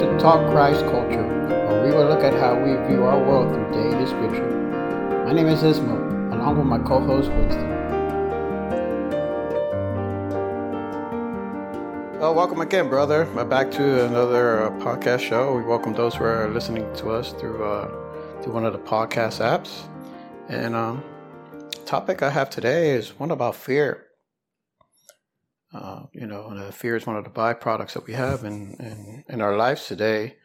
To Talk Christ Culture, where we will look at how we view our world through daily scripture. My name is Ismo, along with my co-host Winston. Well, welcome again, brother. Back to another uh, podcast show. We welcome those who are listening to us through uh, through one of the podcast apps. And um, topic I have today is one about fear. Uh, you know, uh, fear is one of the byproducts that we have in, in, in our lives today.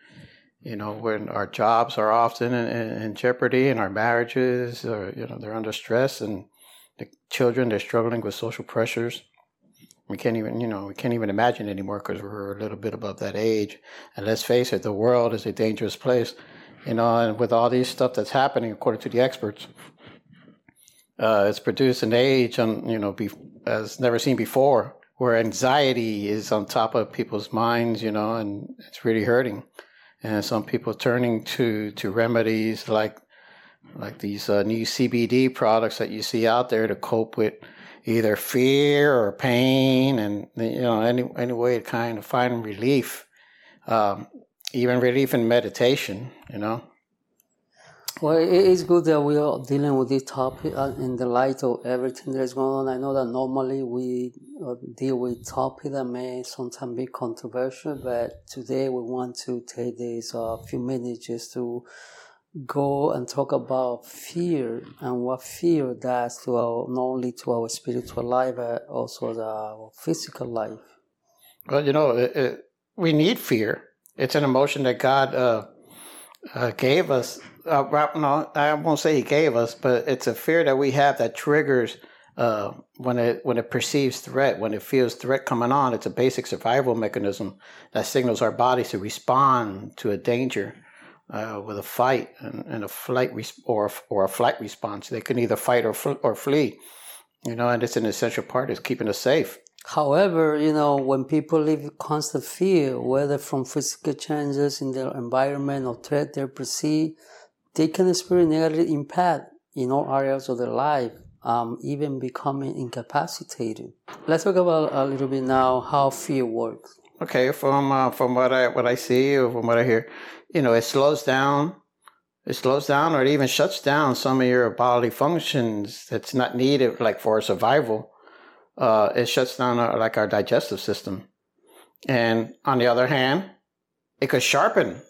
You know, when our jobs are often in, in, jeopardy and our marriages are, you know, they're under stress and the children, they're struggling with social pressures. We can't even, you know, we can't even imagine anymore because we're a little bit above that age. And let's face it, the world is a dangerous place. You know, and with all these stuff that's happening, according to the experts, uh, it's produced an age, on, you know, be, as never seen before where anxiety is on top of people's minds, you know, and it's really hurting. And some people turning to to remedies like like these uh, new CBD products that you see out there to cope with either fear or pain, and you know any any way to kind of find relief, um, even relief in meditation, you know. Well, it is good that we are dealing with this topic uh, in the light of everything that is going on. I know that normally we uh, deal with topics that may sometimes be controversial, but today we want to take these uh, few minutes just to go and talk about fear and what fear does to our not only to our spiritual life but also the, our physical life. Well, you know, it, it, we need fear. It's an emotion that God uh, uh, gave us. Uh, no, I won't say He gave us, but it's a fear that we have that triggers uh, when it when it perceives threat, when it feels threat coming on, it's a basic survival mechanism that signals our bodies to respond to a danger uh, with a fight and, and a flight res- or or a flight response. They can either fight or fl- or flee, you know, and it's an essential part is keeping us safe. However, you know, when people live in constant fear, whether from physical changes in their environment or threat they perceive, they can experience negative impact in all areas of their life um, even becoming incapacitated. Let's talk about a little bit now how fear works. Okay, from uh, from what I what I see or from what I hear, you know, it slows down. It slows down, or it even shuts down some of your bodily functions that's not needed, like for survival. Uh, it shuts down our, like our digestive system, and on the other hand, it could sharpen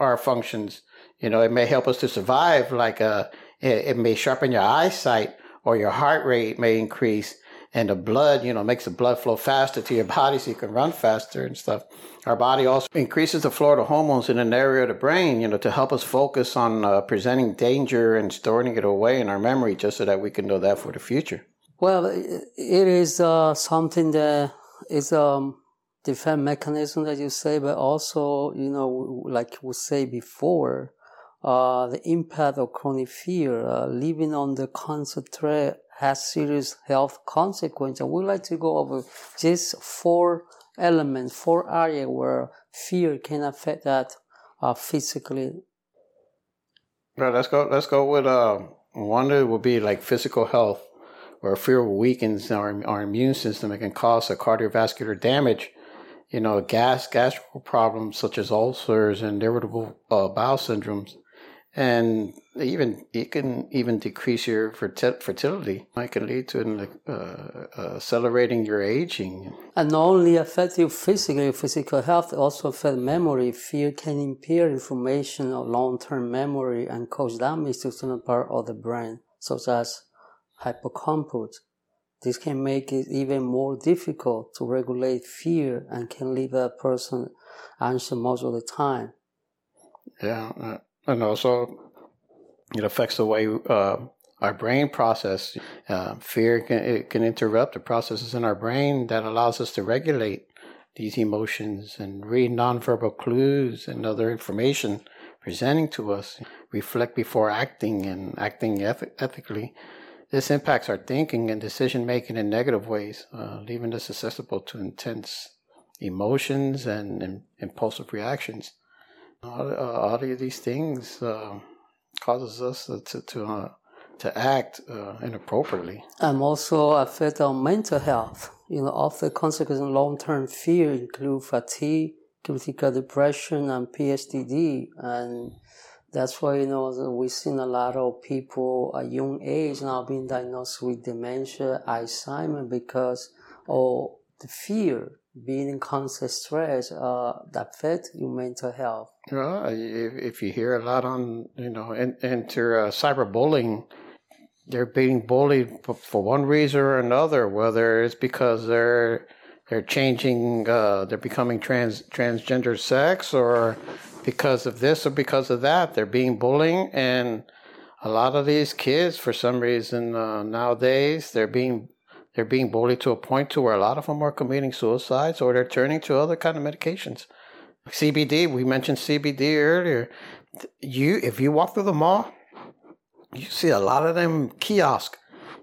our functions. You know, it may help us to survive. Like uh, it, it may sharpen your eyesight or your heart rate may increase and the blood, you know, makes the blood flow faster to your body so you can run faster and stuff. Our body also increases the flow of hormones in an area of the brain, you know, to help us focus on uh, presenting danger and storing it away in our memory just so that we can know that for the future. Well, it is uh, something that is a um, defense mechanism that you say, but also, you know, like we say before, uh, the impact of chronic fear, uh, living under constant threat has serious health consequences. And We'd like to go over just four elements, four areas where fear can affect that uh, physically. Right, let's go. Let's go with uh, one that would be like physical health, where fear weakens our our immune system. It can cause a cardiovascular damage you know, gas, gastrical problems such as ulcers and irritable uh, bowel syndromes and even it can even decrease your fertility. It can lead to uh, uh, accelerating your aging. And not only affect your physical, your physical health, also affect memory. Fear can impair information or long-term memory and cause damage to certain part of the brain, such as hippocampus. This can make it even more difficult to regulate fear and can leave a person anxious most of the time. Yeah. And also it affects the way uh, our brain process. Uh, fear can it can interrupt the processes in our brain that allows us to regulate these emotions and read nonverbal clues and other information presenting to us. Reflect before acting and acting eth- ethically. This impacts our thinking and decision making in negative ways, uh, leaving us susceptible to intense emotions and, and impulsive reactions all, uh, of these things uh, causes us to to uh, to act uh, inappropriately. And also affect on mental health. You know, of the consequences of long-term fear include fatigue, critical depression and PSTD. And that's why, you know, we've seen a lot of people at young age now being diagnosed with dementia, Alzheimer, because of the fear, being in constant stress, uh, that affect your mental health. Well, if, if you hear a lot on, you know, enter uh, cyberbullying, they're being bullied for one reason or another, whether it's because they're they're changing, uh, they're becoming trans transgender sex, or because of this or because of that. They're being bullied, and a lot of these kids, for some reason, uh, nowadays they're being they're being bullied to a point to where a lot of them are committing suicides or they're turning to other kind of medications. CBD, we mentioned CBD earlier. You, if you walk through the mall, you see a lot of them kiosks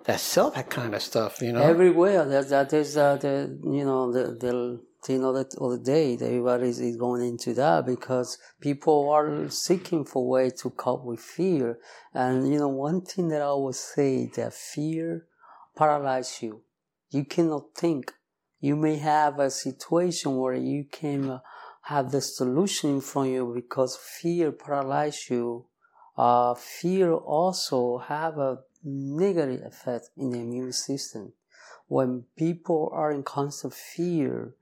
that sell that kind of stuff. You know, everywhere. That that is uh, the you know the the you know that all the day everybody is going into that because people are seeking for way to cope with fear. And you know, one thing that I would say that fear paralyzes you. You cannot think. You may have a situation where you can uh, have the solution from you because fear paralyzes you. Uh, fear also have a negative effect in the immune system. When people are in constant fear,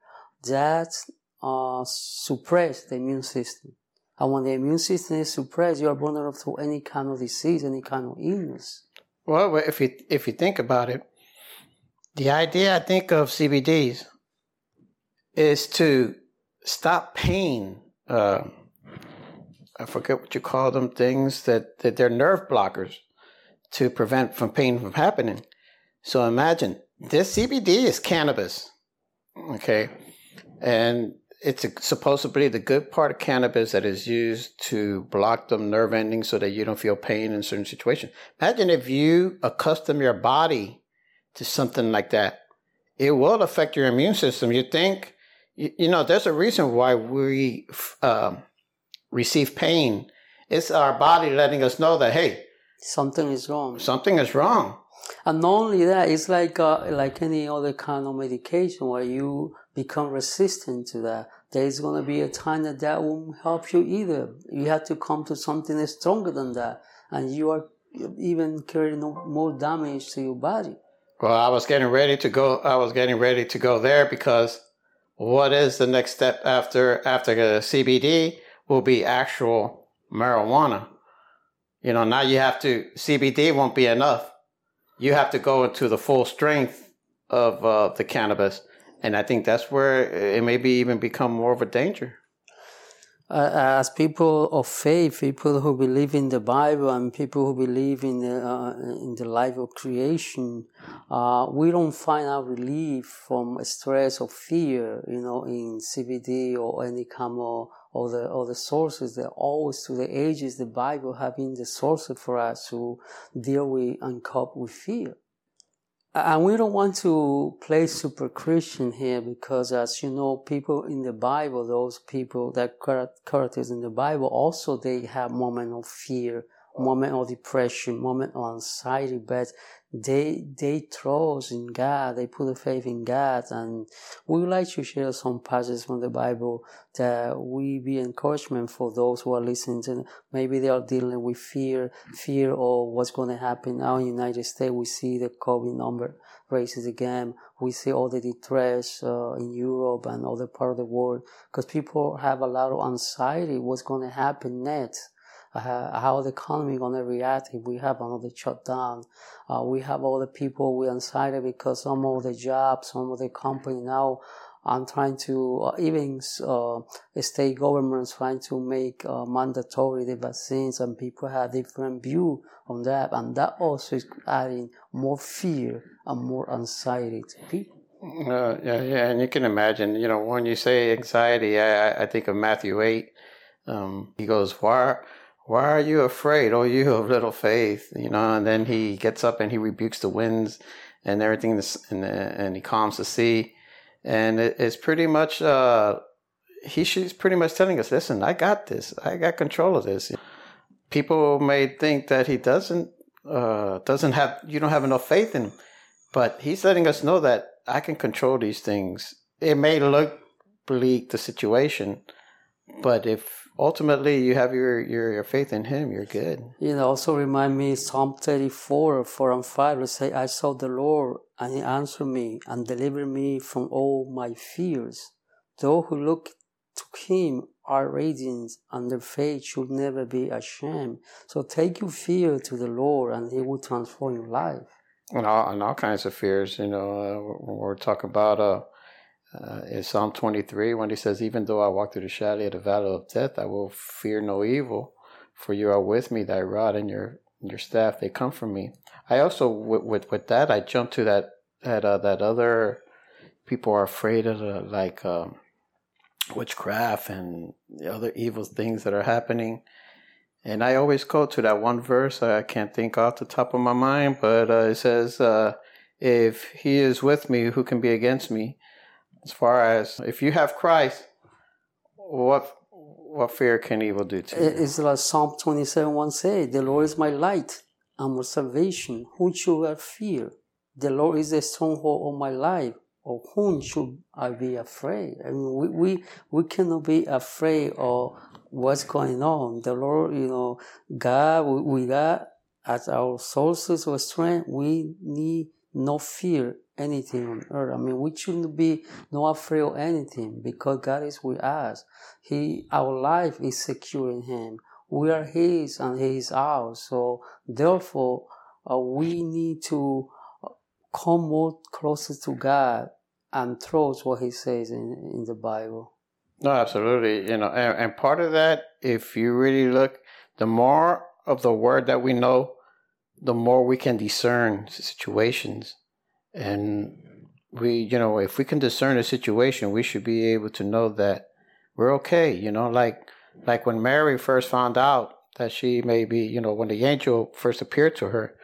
that uh, suppress the immune system. And when the immune system is suppressed, you are vulnerable to any kind of disease, any kind of illness. Well, if you if you think about it, the idea I think of CBDs is to stop pain. Uh, I forget what you call them. Things that that they're nerve blockers to prevent from pain from happening. So imagine this CBD is cannabis, okay, and it's a, supposedly the good part of cannabis that is used to block the nerve endings so that you don't feel pain in certain situations. Imagine if you accustom your body to something like that, it will affect your immune system. You think, you, you know, there's a reason why we uh, receive pain. It's our body letting us know that hey, something is wrong. Something is wrong. And not only that, it's like uh, like any other kind of medication where you become resistant to that. There is going to be a time that that won't help you either. You have to come to something stronger than that, and you are even carrying more damage to your body. Well, I was getting ready to go. I was getting ready to go there because what is the next step after after CBD will be actual marijuana. You know, now you have to, CBD won't be enough. You have to go into the full strength of uh, the cannabis. And I think that's where it maybe even become more of a danger. Uh, as people of faith, people who believe in the Bible and people who believe in the, uh, in the life of creation, uh, we don't find our relief from stress or fear, you know, in CBD or any kind of or the or the sources that always through the ages the Bible have been the source for us to deal with and cope with fear. And we don't want to play super Christian here because, as you know, people in the Bible, those people that characters in the Bible, also they have moment of fear, moment of depression, moment of anxiety, but they they trust in God, they put a faith in God, and we would like to share some passages from the Bible that we be encouragement for those who are listening to. Maybe they are dealing with fear, fear of what's going to happen now in United States. We see the COVID number raises again. We see all the distress uh, in Europe and other part of the world because people have a lot of anxiety. What's going to happen next? Uh, how the economy going to react if we have another shutdown. Uh, we have all the people we anxiety because some of the jobs, some of the company now I'm trying to uh, even uh, state governments trying to make uh, mandatory the vaccines, and people have different view on that, and that also is adding more fear and more anxiety to people. Uh, yeah, yeah, and you can imagine, you know, when you say anxiety, I, I think of Matthew eight. Um, he goes, "Why why are you afraid? Oh, you have little faith, you know. And then he gets up and he rebukes the winds and everything, and, and he calms the sea. And it's pretty much, uh, he, she's pretty much telling us, listen, I got this. I got control of this. People may think that he doesn't, uh, doesn't have, you don't have enough faith in him, but he's letting us know that I can control these things. It may look bleak the situation. But if ultimately you have your, your, your faith in Him, you're good. You know, also remind me Psalm 34, 4 and 5, to say, I saw the Lord and He answered me and delivered me from all my fears. Those who look to Him are radiant and their faith should never be ashamed. So take your fear to the Lord and He will transform your life. And all, and all kinds of fears, you know, uh, we're talking about uh, uh, in Psalm 23 when he says, Even though I walk through the shadow of the valley of death, I will fear no evil, for you are with me, thy rod and your your staff, they comfort me. I also, with, with, with that, I jump to that, that, uh, that other people are afraid of, like, um, witchcraft and the other evil things that are happening. And I always go to that one verse. I can't think off the top of my mind, but uh, it says, uh, If he is with me, who can be against me? As far as if you have Christ, what what fear can evil do to you? It's like Psalm 27 1 say, The Lord is my light and my salvation. Whom should I fear? The Lord is the stronghold of my life. Of whom should I be afraid? I mean, we, we, we cannot be afraid of what's going on. The Lord, you know, God, we, we got as our sources of strength, we need no fear anything on earth. I mean, we shouldn't be no afraid of anything because God is with us. He, our life is secure in Him. We are His and He is ours. So therefore, uh, we need to uh, come more closer to God and trust what He says in, in the Bible. No, absolutely. You know, and, and part of that, if you really look, the more of the word that we know, the more we can discern situations and we, you know, if we can discern a situation, we should be able to know that we're okay. You know, like like when Mary first found out that she may be, you know, when the angel first appeared to her,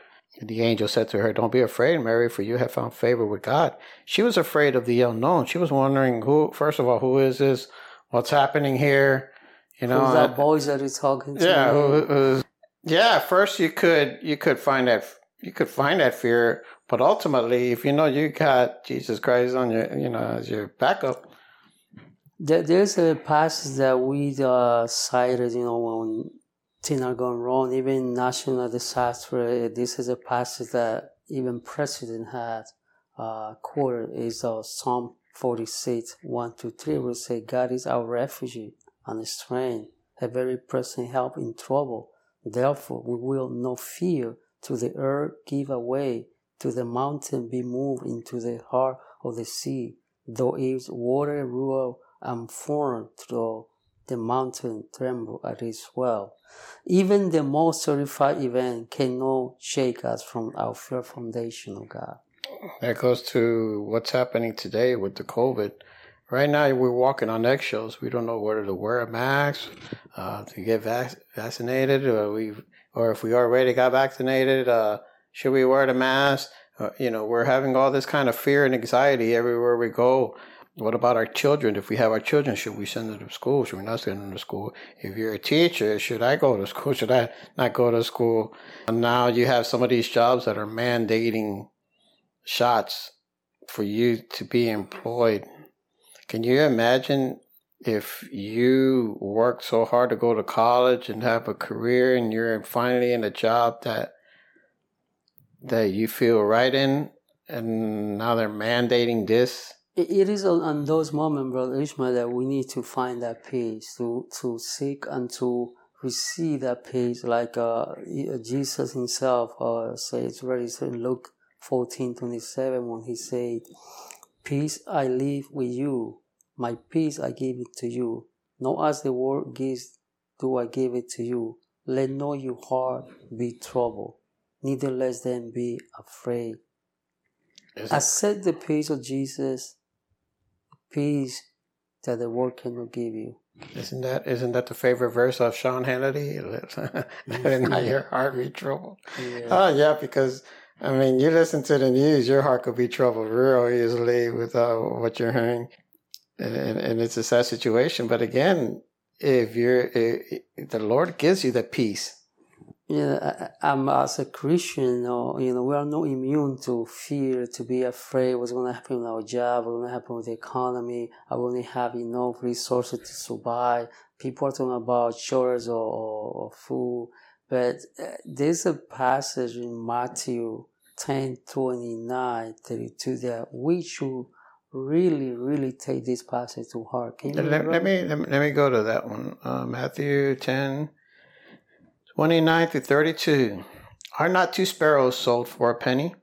the angel said to her, Don't be afraid, Mary, for you have found favor with God. She was afraid of the unknown. She was wondering who, first of all, who is this? What's happening here? You know, Who's that voice that is talking to yeah, who, yeah. First, you could you could find that you could find that fear but ultimately, if you know you got Jesus Christ on your, you know, as your backup. There's a passage that we uh, cited, you know, when things are going wrong, even national disaster. This is a passage that even president had uh, quoted is uh, Psalm 46, 1 to 3, where it say, God is our refuge and strength, a very present help in trouble. Therefore, we will not fear to the earth give away to the mountain be moved into the heart of the sea, though its water roar and foam through the mountain tremble at its swell. Even the most terrified event cannot shake us from our firm foundation of God. That goes to what's happening today with the COVID. Right now, we're walking on eggshells. We don't know whether to wear a mask, uh, to get vac- vaccinated, or we, or if we already got vaccinated, uh, should we wear the mask? Uh, you know, we're having all this kind of fear and anxiety everywhere we go. What about our children? If we have our children, should we send them to school? Should we not send them to school? If you're a teacher, should I go to school? Should I not go to school? And now you have some of these jobs that are mandating shots for you to be employed. Can you imagine if you work so hard to go to college and have a career and you're finally in a job that that you feel right in, and now they're mandating this? It is on those moments, Brother Ishmael, that we need to find that peace, to, to seek and to receive that peace, like uh, Jesus himself uh, says, very in Luke 14 27, when he said, Peace I leave with you, my peace I give it to you. Not as the world gives, do I give it to you. Let not your heart be troubled neither let them be afraid. Accept the peace of Jesus, peace that the world cannot give you. Isn't that isn't that the favorite verse of Sean Hannity? Let not your heart be troubled. Yeah. Oh yeah, because I mean, you listen to the news, your heart could be troubled real easily with uh, what you're hearing, and, and, it's a sad situation. But again, if you're, if the Lord gives you the peace Yeah, I'm as a Christian, you know, we are not immune to fear, to be afraid what's going to happen with our job, what's going to happen with the economy. I won't have enough resources to survive. People are talking about shortage or, or food, but uh, there's a passage in Matthew 10, 29, 32 that we should really, really take this passage to heart. Can you let, let me, let me let me go to that one. Uh, Matthew 10, 29 through 32. Are not two sparrows sold for a penny?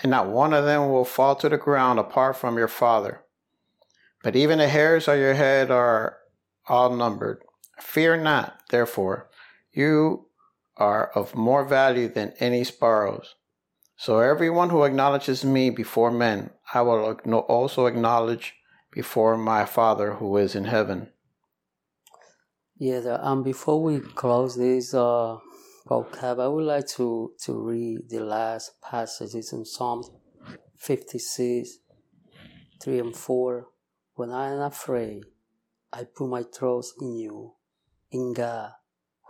And not one of them will fall to the ground apart from your Father. But even the hairs of your head are all numbered. Fear not, therefore, you are of more value than any sparrows. So everyone who acknowledges me before men, I will also acknowledge before my Father who is in heaven. Yeah, and um, before we close this uh, podcast, I would like to, to read the last passages in Psalm 56, 3 and 4. When I am afraid, I put my trust in you, in God,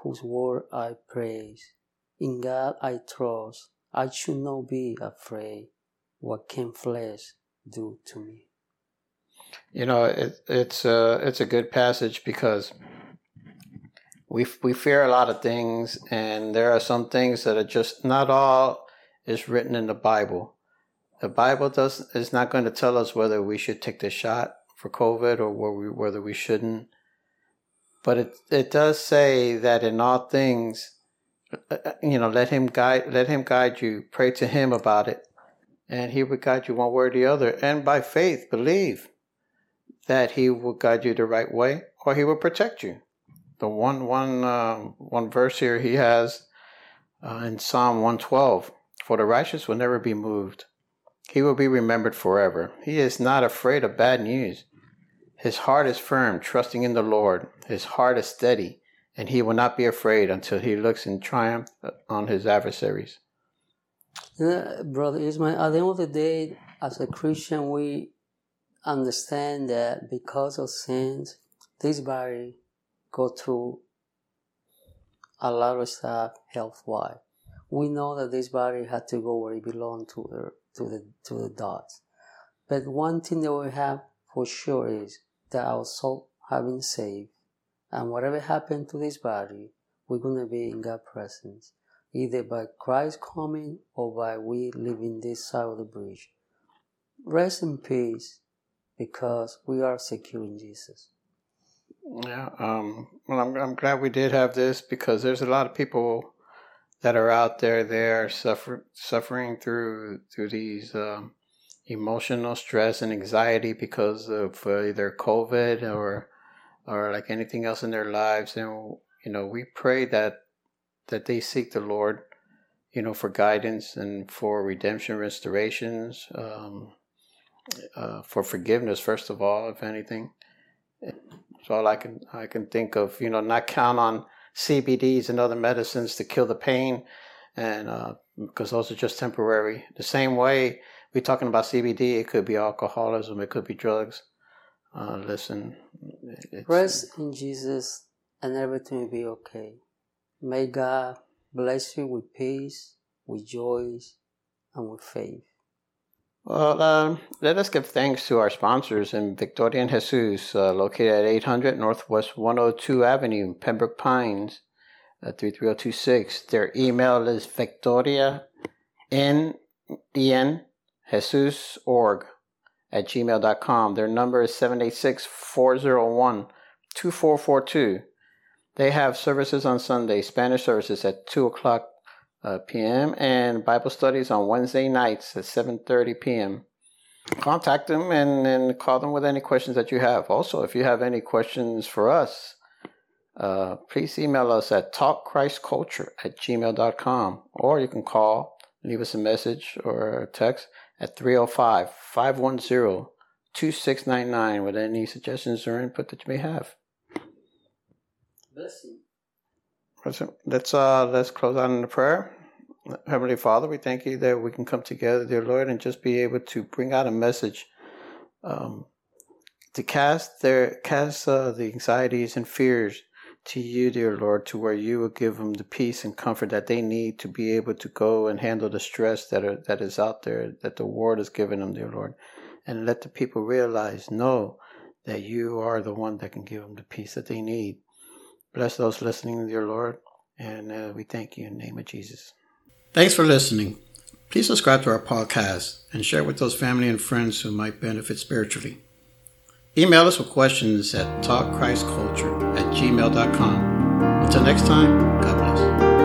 whose word I praise. In God I trust. I should not be afraid. What can flesh do to me? You know, it, it's a it's a good passage because we we fear a lot of things, and there are some things that are just not all is written in the Bible. The Bible does is not going to tell us whether we should take the shot for COVID or whether we shouldn't. But it it does say that in all things, uh, uh, you know, let him guide let him guide you. Pray to him about it, and he would guide you one way or the other. And by faith, believe that he will guide you the right way, or he will protect you. The one one uh, one verse here he has uh, in Psalm 112 for the righteous will never be moved. He will be remembered forever. He is not afraid of bad news. His heart is firm trusting in the Lord. His heart is steady and he will not be afraid until he looks in triumph on his adversaries yeah, brother Ismail at the end of the day as a Christian we understand that because of sins this body go through a lot of stuff health wise. We know that this body had to go where it belonged to the to the to the dots. But one thing that we have for sure is that our soul been saved, and whatever happened to this body, we're gonna be in God's presence, either by Christ coming or by we leaving this side of the bridge. Rest in peace, because we are secure in Jesus. Yeah. Um, well, I'm, I'm glad we did have this because there's a lot of people that are out there. They are suffer, suffering through through these um, emotional stress and anxiety because of uh, either COVID or or like anything else in their lives. And you know, we pray that that they seek the Lord, you know, for guidance and for redemption, restorations, um, uh, for forgiveness. First of all, if anything so all I can I can think of. You know, not count on CBDs and other medicines to kill the pain, and uh, because those are just temporary. The same way we're talking about CBD, it could be alcoholism, it could be drugs. Uh, listen, rest in Jesus, and everything will be okay. May God bless you with peace, with joy, and with faith. Well, uh, let us give thanks to our sponsors in Victoria en Jesus, uh, located at 800 Northwest 102 Avenue, Pembroke Pines, uh, 33026. Their email is victoria n en jesus org at gmail.com. Their number is 786 401 2442. They have services on Sunday, Spanish services at 2 o'clock uh, p.m. and Bible studies on Wednesday nights at 7:30 p.m. Contact them and, and call them with any questions that you have. Also, if you have any questions for us, uh, please email us at talkchristculture at gmail.com or you can call, leave us a message or text at 305 510 2699 with any suggestions or input that you may have. You. Let's uh, let's close out in a prayer. Heavenly Father, we thank you that we can come together, dear Lord, and just be able to bring out a message um, to cast their cast uh, the anxieties and fears to you, dear Lord, to where you will give them the peace and comfort that they need to be able to go and handle the stress that are, that is out there, that the world is giving them, dear Lord. And let the people realize, know that you are the one that can give them the peace that they need. Bless those listening, dear Lord, and uh, we thank you in the name of Jesus. Thanks for listening. Please subscribe to our podcast and share with those family and friends who might benefit spiritually. Email us with questions at talkchristculture at gmail.com. Until next time, God bless.